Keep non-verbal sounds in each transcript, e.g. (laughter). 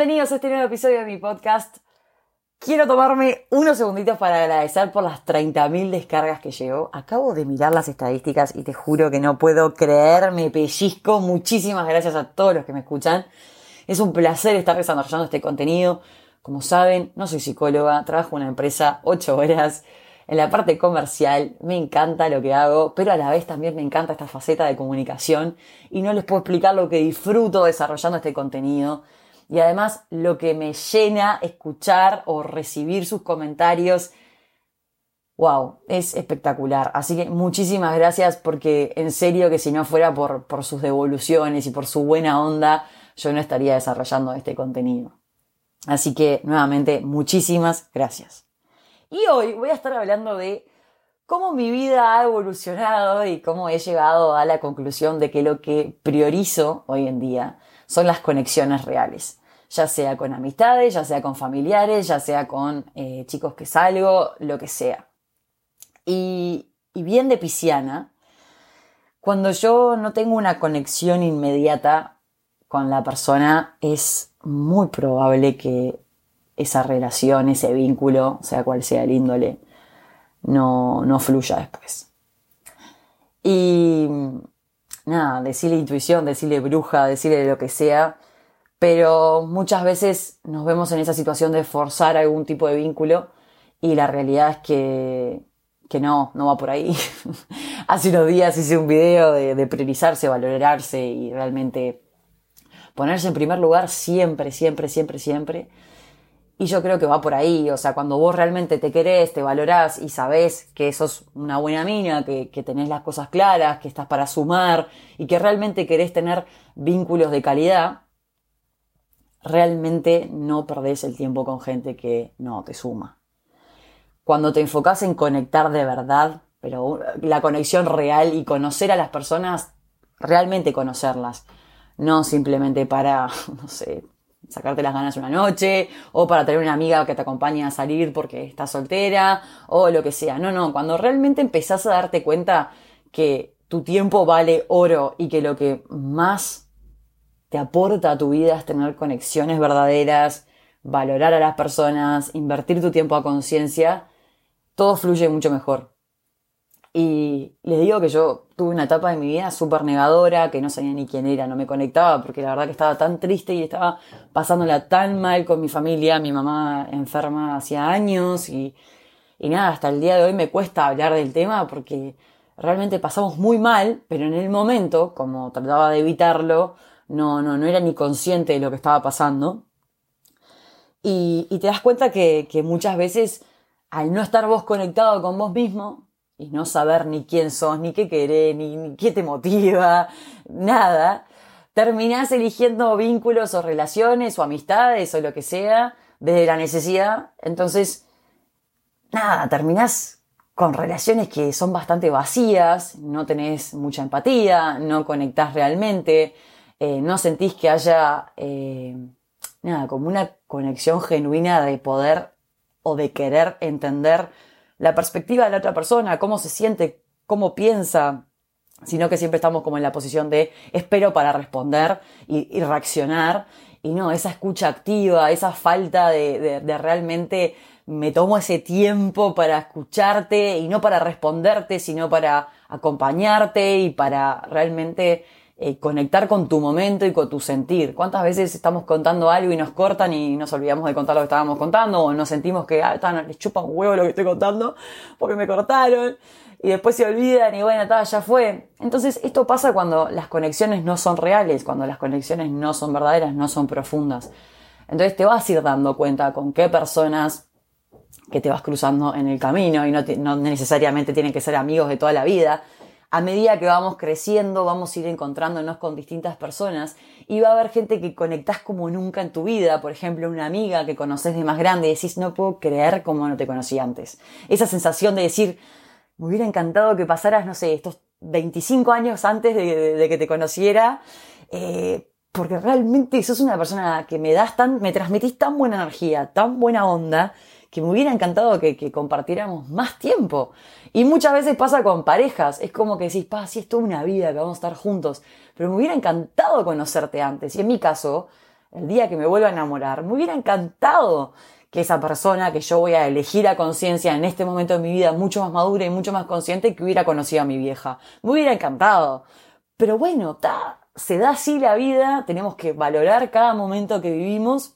bienvenidos a este nuevo episodio de mi podcast. Quiero tomarme unos segunditos para agradecer por las 30.000 descargas que llegó. Acabo de mirar las estadísticas y te juro que no puedo creer, me pellizco. Muchísimas gracias a todos los que me escuchan. Es un placer estar desarrollando este contenido. Como saben, no soy psicóloga, trabajo en una empresa 8 horas en la parte comercial, me encanta lo que hago, pero a la vez también me encanta esta faceta de comunicación y no les puedo explicar lo que disfruto desarrollando este contenido. Y además lo que me llena escuchar o recibir sus comentarios. Wow, es espectacular. Así que muchísimas gracias porque en serio que si no fuera por, por sus devoluciones y por su buena onda, yo no estaría desarrollando este contenido. Así que nuevamente muchísimas gracias. Y hoy voy a estar hablando de cómo mi vida ha evolucionado y cómo he llegado a la conclusión de que lo que priorizo hoy en día son las conexiones reales. Ya sea con amistades, ya sea con familiares, ya sea con eh, chicos que salgo, lo que sea. Y, y bien de pisciana, cuando yo no tengo una conexión inmediata con la persona, es muy probable que esa relación, ese vínculo, sea cual sea el índole, no, no fluya después. Y nada, decirle intuición, decirle bruja, decirle lo que sea, pero muchas veces nos vemos en esa situación de forzar algún tipo de vínculo y la realidad es que, que no, no va por ahí. (laughs) Hace unos días hice un video de, de priorizarse, valorarse y realmente ponerse en primer lugar siempre, siempre, siempre, siempre y yo creo que va por ahí, o sea, cuando vos realmente te querés, te valorás y sabés que sos una buena mina, que, que tenés las cosas claras, que estás para sumar y que realmente querés tener vínculos de calidad, realmente no perdés el tiempo con gente que no te suma. Cuando te enfocás en conectar de verdad, pero la conexión real y conocer a las personas, realmente conocerlas, no simplemente para, (laughs) no sé, sacarte las ganas una noche, o para tener una amiga que te acompañe a salir porque estás soltera, o lo que sea. No, no, cuando realmente empezás a darte cuenta que tu tiempo vale oro y que lo que más te aporta a tu vida tener conexiones verdaderas, valorar a las personas, invertir tu tiempo a conciencia, todo fluye mucho mejor. Y les digo que yo tuve una etapa de mi vida súper negadora, que no sabía ni quién era, no me conectaba, porque la verdad que estaba tan triste y estaba pasándola tan mal con mi familia, mi mamá enferma hacía años y, y nada, hasta el día de hoy me cuesta hablar del tema porque realmente pasamos muy mal, pero en el momento, como trataba de evitarlo, no, no, no era ni consciente de lo que estaba pasando. Y, te das cuenta que, que muchas veces al no estar vos conectado con vos mismo, y no saber ni quién sos, ni qué querés, ni, qué te motiva, nada, terminás eligiendo vínculos o relaciones o amistades o lo que sea desde la necesidad. Entonces, nada, terminás con relaciones que son bastante vacías, no tenés mucha empatía, no conectás realmente, eh, no sentís que haya, eh, nada, como una conexión genuina de poder o de querer entender la perspectiva de la otra persona, cómo se siente, cómo piensa, sino que siempre estamos como en la posición de espero para responder y, reaccionar. Y no, esa escucha activa, esa falta de, de, realmente me tomo ese tiempo para escucharte y no para responderte, sino para acompañarte y para realmente eh, conectar con tu momento y con tu sentir. ¿Cuántas veces estamos contando algo y nos cortan y nos olvidamos de contar lo que estábamos contando o nos sentimos que ah, les chupa un huevo lo que estoy contando porque me cortaron y después se olvidan y bueno, ya fue. Entonces esto pasa cuando las conexiones no son reales, cuando las conexiones no son verdaderas, no son profundas. Entonces te vas a ir dando cuenta con qué personas que te vas cruzando en el camino y no, no necesariamente tienen que ser amigos de toda la vida, a medida que vamos creciendo, vamos a ir encontrándonos con distintas personas y va a haber gente que conectás como nunca en tu vida. Por ejemplo, una amiga que conoces de más grande y decís, no puedo creer cómo no te conocí antes. Esa sensación de decir, me hubiera encantado que pasaras, no sé, estos 25 años antes de, que te conociera. Eh, porque realmente sos una persona que me das tan, me transmitís tan buena energía, tan buena onda, que me hubiera encantado que, compartiéramos más tiempo. Y muchas veces pasa con parejas, es como que decís, pa, si es toda una vida que vamos a estar juntos, pero me hubiera encantado conocerte antes. Y en mi caso, el día que me vuelva a enamorar, me hubiera encantado que esa persona que yo voy a elegir a conciencia en este momento de mi vida mucho más madura y mucho más consciente que hubiera conocido a mi vieja. Me hubiera encantado. Pero bueno, se da así la vida, tenemos que valorar cada momento que vivimos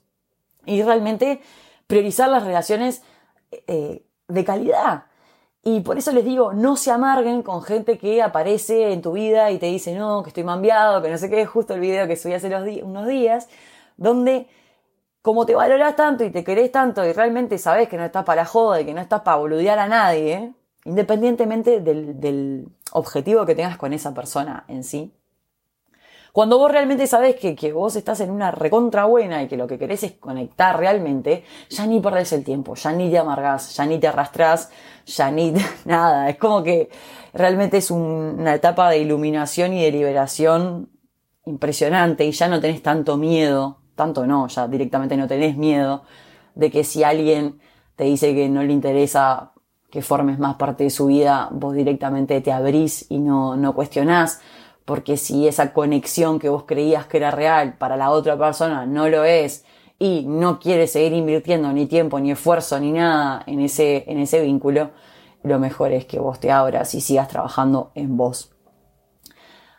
y realmente priorizar las relaciones eh, de calidad. Y por eso les digo, no se amarguen con gente que aparece en tu vida y te dice, no, que estoy mambiado, que no sé qué, justo el video que subí hace unos días, donde como te valoras tanto y te querés tanto y realmente sabes que no estás para joda y que no estás para boludear a nadie, independientemente del, objetivo que tengas con esa persona en sí, cuando vos realmente sabes que, que, vos estás en una recontra buena y que lo que querés es conectar realmente, ya ni perdés el tiempo, ya ni te amargás, ya ni te arrastrás, ya ni (laughs) nada. Es como que realmente es una etapa de iluminación y de liberación impresionante y ya no tenés tanto miedo tanto no, ya directamente no tenés miedo de que si alguien te dice que no le interesa que formes más parte de su vida, vos directamente te abrís y no, no cuestionás, porque si esa conexión que vos creías que era real para la otra persona no lo es y no quieres seguir invirtiendo ni tiempo, ni esfuerzo, ni nada en ese, en ese vínculo, lo mejor es que vos te abras y sigas trabajando en vos.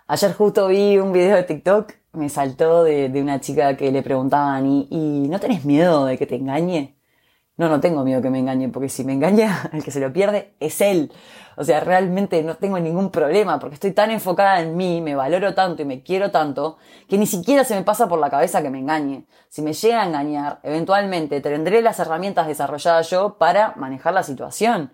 Ayer justo vi un video de TikTok me saltó de, una chica que le preguntaban, ¿y, ¿y no tenés miedo de que te engañe? No, no tengo miedo que me engañe, porque si me engaña, (laughs) el que se lo pierde es él. O sea, realmente no tengo ningún problema, porque estoy tan enfocada en mí, me valoro tanto y me quiero tanto, que ni siquiera se me pasa por la cabeza que me engañe. Si me llega a engañar, eventualmente tendré las herramientas desarrolladas yo para manejar la situación.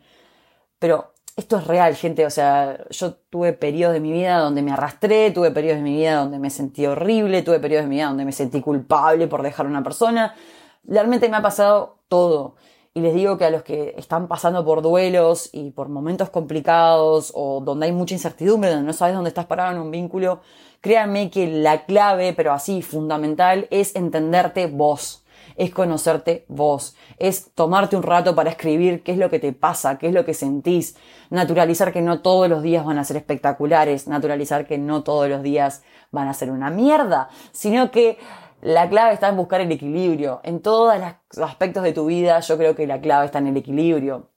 Pero esto es real, gente. O sea, yo tuve periodos de mi vida donde me arrastré, tuve periodos de mi vida donde me sentí horrible, tuve periodos de mi vida donde me sentí culpable por dejar a una persona. Realmente me ha pasado todo. Y les digo que a los que están pasando por duelos y por momentos complicados o donde hay mucha incertidumbre, donde no sabes dónde estás parado en un vínculo, créanme que la clave, pero así fundamental, es entenderte vos es conocerte vos, es tomarte un rato para escribir qué es lo que te pasa, qué es lo que sentís, naturalizar que no todos los días van a ser espectaculares, naturalizar que no todos los días van a ser una mierda, sino que la clave está en buscar el equilibrio. En todos los aspectos de tu vida yo creo que la clave está en el equilibrio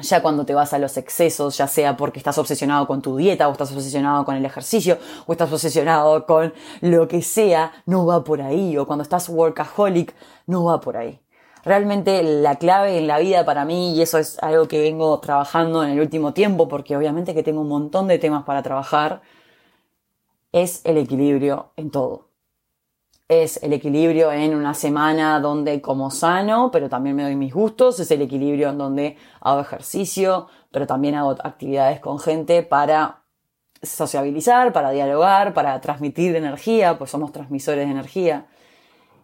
ya cuando te vas a los excesos, ya sea porque estás obsesionado con tu dieta o estás obsesionado con el ejercicio o estás obsesionado con lo que sea, no va por ahí. O cuando estás workaholic, no va por ahí. Realmente la clave en la vida para mí, y eso es algo que vengo trabajando en el último tiempo, porque obviamente que tengo un montón de temas para trabajar, es el equilibrio en todo es el equilibrio en una semana donde como sano, pero también me doy mis gustos, es el equilibrio en donde hago ejercicio, pero también hago actividades con gente para sociabilizar, para dialogar, para transmitir energía, pues somos transmisores de energía.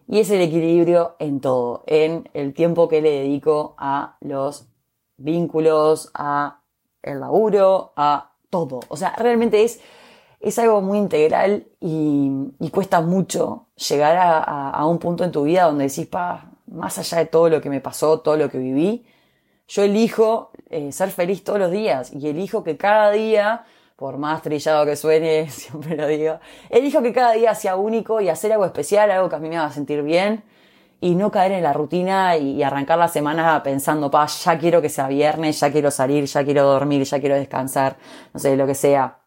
Y es el equilibrio en todo, en el tiempo que le dedico a los vínculos, a el laburo, a todo. O sea, realmente es es algo muy integral y, cuesta mucho llegar a, un punto en tu vida donde decís, pa, más allá de todo lo que me pasó, todo lo que viví, yo elijo eh, ser feliz todos los días y elijo que cada día, por más trillado que suene, (laughs) siempre lo digo, elijo que cada día sea único y hacer algo especial, algo que a mí me haga sentir bien y no caer en la rutina y, y arrancar la semana pensando, pa, ya quiero que sea viernes, ya quiero salir, ya quiero dormir, ya quiero descansar, no sé, lo que sea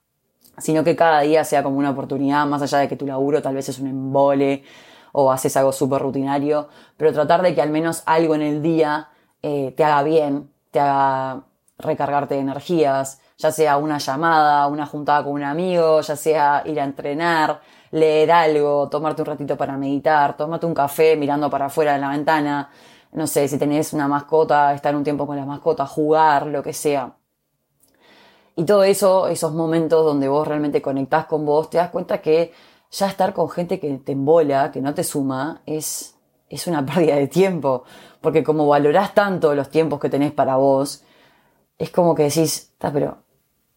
sino que cada día sea como una oportunidad, más allá de que tu laburo tal vez es un embole o haces algo súper rutinario, pero tratar de que al menos algo en el día eh, te haga bien, te haga recargarte de energías, ya sea una llamada, una juntada con un amigo, ya sea ir a entrenar, leer algo, tomarte un ratito para meditar, tomarte un café mirando para afuera de la ventana, no sé, si tenés una mascota, estar un tiempo con la mascota, jugar, lo que sea. Y todo eso, esos momentos donde vos realmente conectás con vos, te das cuenta que ya estar con gente que te embola, que no te suma, es, es una (laughs) pérdida de tiempo. Porque como valorás tanto los tiempos que tenés para vos, es como que decís, está, pero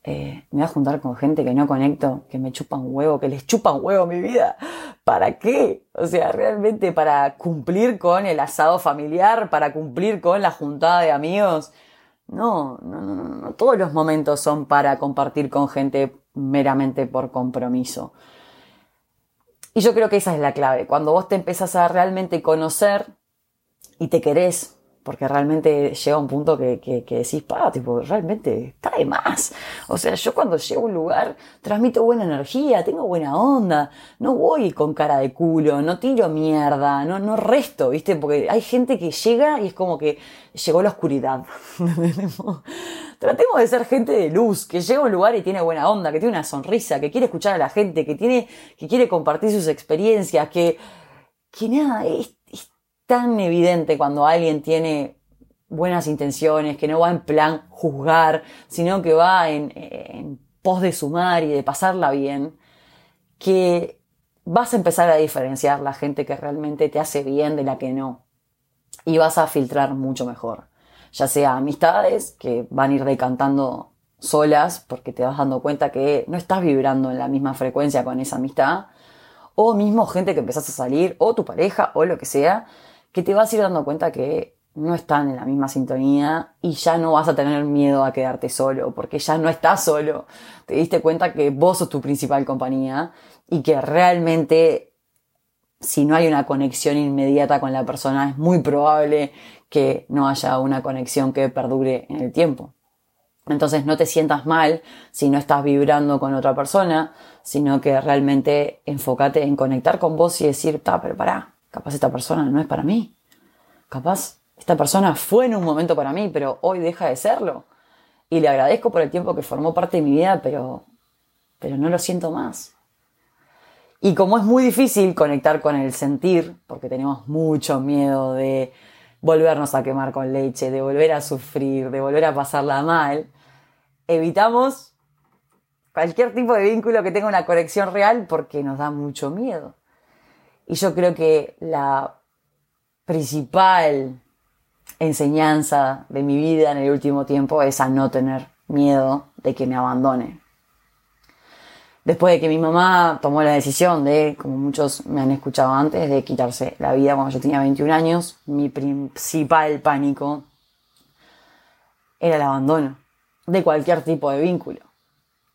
eh, me voy a juntar con gente que no conecto, que me chupan huevo, que les chupan huevo mi vida. ¿Para qué? O sea, realmente para cumplir con el asado familiar, para cumplir con la juntada de amigos. No, no, no, no, todos los momentos son para compartir con gente meramente por compromiso. Y yo creo que esa es la clave. Cuando vos te empezás a realmente conocer y te querés porque realmente llega un punto que, que, que, decís, pa, tipo, realmente está de más. O sea, yo cuando llego a un lugar transmito buena energía, tengo buena onda, no voy con cara de culo, no tiro mierda, no, no resto, ¿viste? Porque hay gente que llega y es como que llegó la oscuridad. (laughs) Tratemos de ser gente de luz, que llega a un lugar y tiene buena onda, que tiene una sonrisa, que quiere escuchar a la gente, que tiene, que quiere compartir sus experiencias, que, que nada, es tan evidente cuando alguien tiene buenas intenciones, que no va en plan juzgar, sino que va en, pos de sumar y de pasarla bien, que vas a empezar a diferenciar la gente que realmente te hace bien de la que no. Y vas a filtrar mucho mejor. Ya sea amistades que van a ir decantando solas porque te vas dando cuenta que no estás vibrando en la misma frecuencia con esa amistad, o mismo gente que empezás a salir, o tu pareja, o lo que sea, que te vas a ir dando cuenta que no están en la misma sintonía y ya no vas a tener miedo a quedarte solo, porque ya no estás solo. Te diste cuenta que vos sos tu principal compañía y que realmente si no hay una conexión inmediata con la persona es muy probable que no haya una conexión que perdure en el tiempo. Entonces no te sientas mal si no estás vibrando con otra persona, sino que realmente enfócate en conectar con vos y decir, ta, pero pará, Capaz esta persona no es para mí. Capaz esta persona fue en un momento para mí, pero hoy deja de serlo. Y le agradezco por el tiempo que formó parte de mi vida, pero, pero no lo siento más. Y como es muy difícil conectar con el sentir, porque tenemos mucho miedo de volvernos a quemar con leche, de volver a sufrir, de volver a pasarla mal, evitamos cualquier tipo de vínculo que tenga una conexión real porque nos da mucho miedo. Y yo creo que la principal enseñanza de mi vida en el último tiempo es a no tener miedo de que me abandone. Después de que mi mamá tomó la decisión de, como muchos me han escuchado antes, de quitarse la vida cuando yo tenía 21 años, mi principal pánico era el abandono de cualquier tipo de vínculo.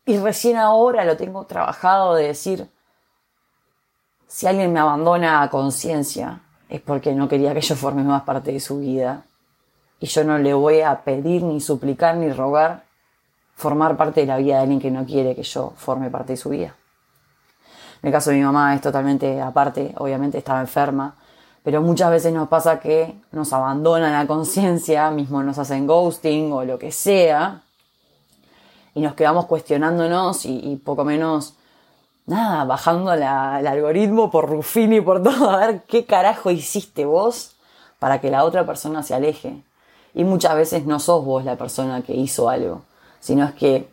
Y recién ahora lo tengo trabajado de decir, si alguien me abandona a conciencia, es porque no quería que yo forme más parte de su vida. Y yo no le voy a pedir, ni suplicar, ni rogar formar parte de la vida de alguien que no quiere que yo forme parte de su vida. En el caso de mi mamá es totalmente aparte, obviamente estaba enferma, pero muchas veces nos pasa que nos abandonan a conciencia, mismo nos hacen ghosting o lo que sea, y nos quedamos cuestionándonos y, y poco menos nada, bajando el algoritmo por Rufini y por todo, a ver qué carajo hiciste vos para que la otra persona se aleje. Y muchas veces no sos vos la persona que hizo algo, sino es que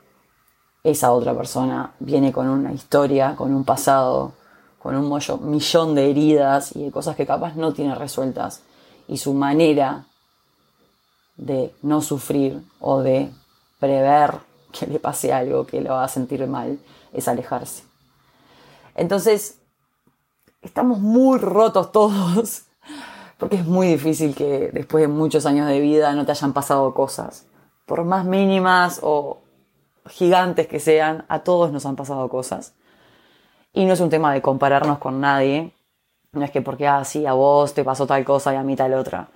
esa otra persona viene con una historia, con un pasado, con un millón de heridas y de cosas que capaz no tiene resueltas. Y su manera de no sufrir o de prever que le pase algo que lo va a sentir mal es alejarse. Entonces, estamos muy rotos todos, (laughs) porque es muy difícil que después de muchos años de vida no te hayan pasado cosas. Por más mínimas o gigantes que sean, a todos nos han pasado cosas. Y no es un tema de compararnos con nadie. No es que porque así ah, a vos te pasó tal cosa y a mí tal otra.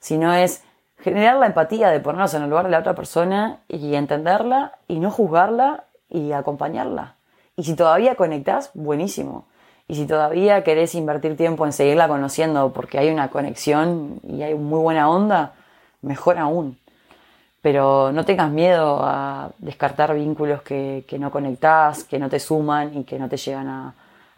Sino es generar la empatía de ponernos en el lugar de la otra persona y entenderla y no juzgarla y acompañarla. Y si todavía conectás, buenísimo. Y si todavía querés invertir tiempo en seguirla conociendo porque hay una conexión y hay muy buena onda, mejor aún. Pero no tengas miedo a descartar vínculos que, no conectás, que no te suman y que no te llegan a,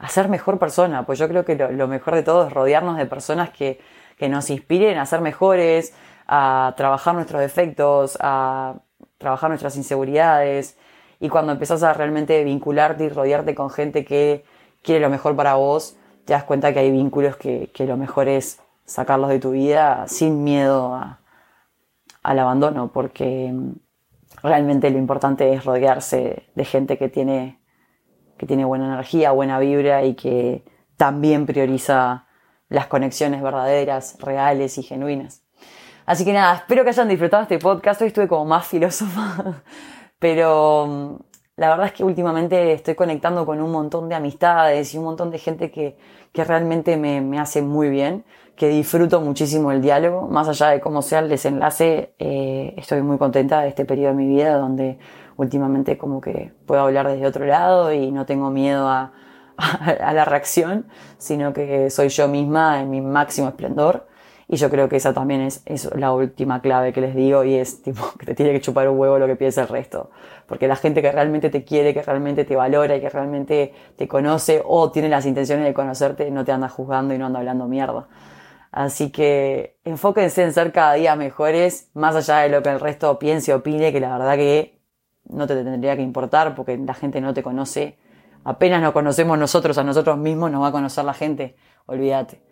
ser mejor persona. Pues yo creo que lo, mejor de todo es rodearnos de personas que, que nos inspiren a ser mejores, a trabajar nuestros defectos, a trabajar nuestras inseguridades y cuando empezás a realmente vincularte y rodearte con gente que quiere lo mejor para vos, te das cuenta que hay vínculos que, lo mejor es sacarlos de tu vida sin miedo al abandono, porque realmente lo importante es rodearse de gente que tiene, que tiene buena energía, buena vibra y que también prioriza las conexiones verdaderas, reales y genuinas. Así que nada, espero que hayan disfrutado este podcast. Hoy estuve como más filósofa pero mm, la verdad es que últimamente estoy conectando con un montón de amistades y un montón de gente que, que realmente me, me hace muy bien, que disfruto muchísimo el diálogo, más allá de cómo sea el desenlace, eh, estoy muy contenta de este periodo de mi vida donde últimamente como que puedo hablar desde otro lado y no tengo miedo a, (laughs) a la reacción, sino que soy yo misma en mi máximo esplendor. Y yo creo que esa también es, es, la última clave que les digo y es tipo (laughs) que te tiene que chupar un huevo lo que piensa el resto. Porque la gente que realmente te quiere, que realmente te valora y que realmente te conoce o tiene las intenciones de conocerte, no te anda juzgando y no anda hablando mierda. Así que enfóquense en ser cada día mejores, más allá de lo que el resto piense o opine, que la verdad que no te tendría que importar porque la gente no te conoce. Apenas nos conocemos nosotros a nosotros mismos, nos va a conocer la gente. Olvídate.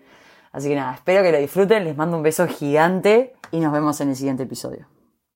Así que nada, espero que lo disfruten, les mando un beso gigante y nos vemos en el siguiente episodio.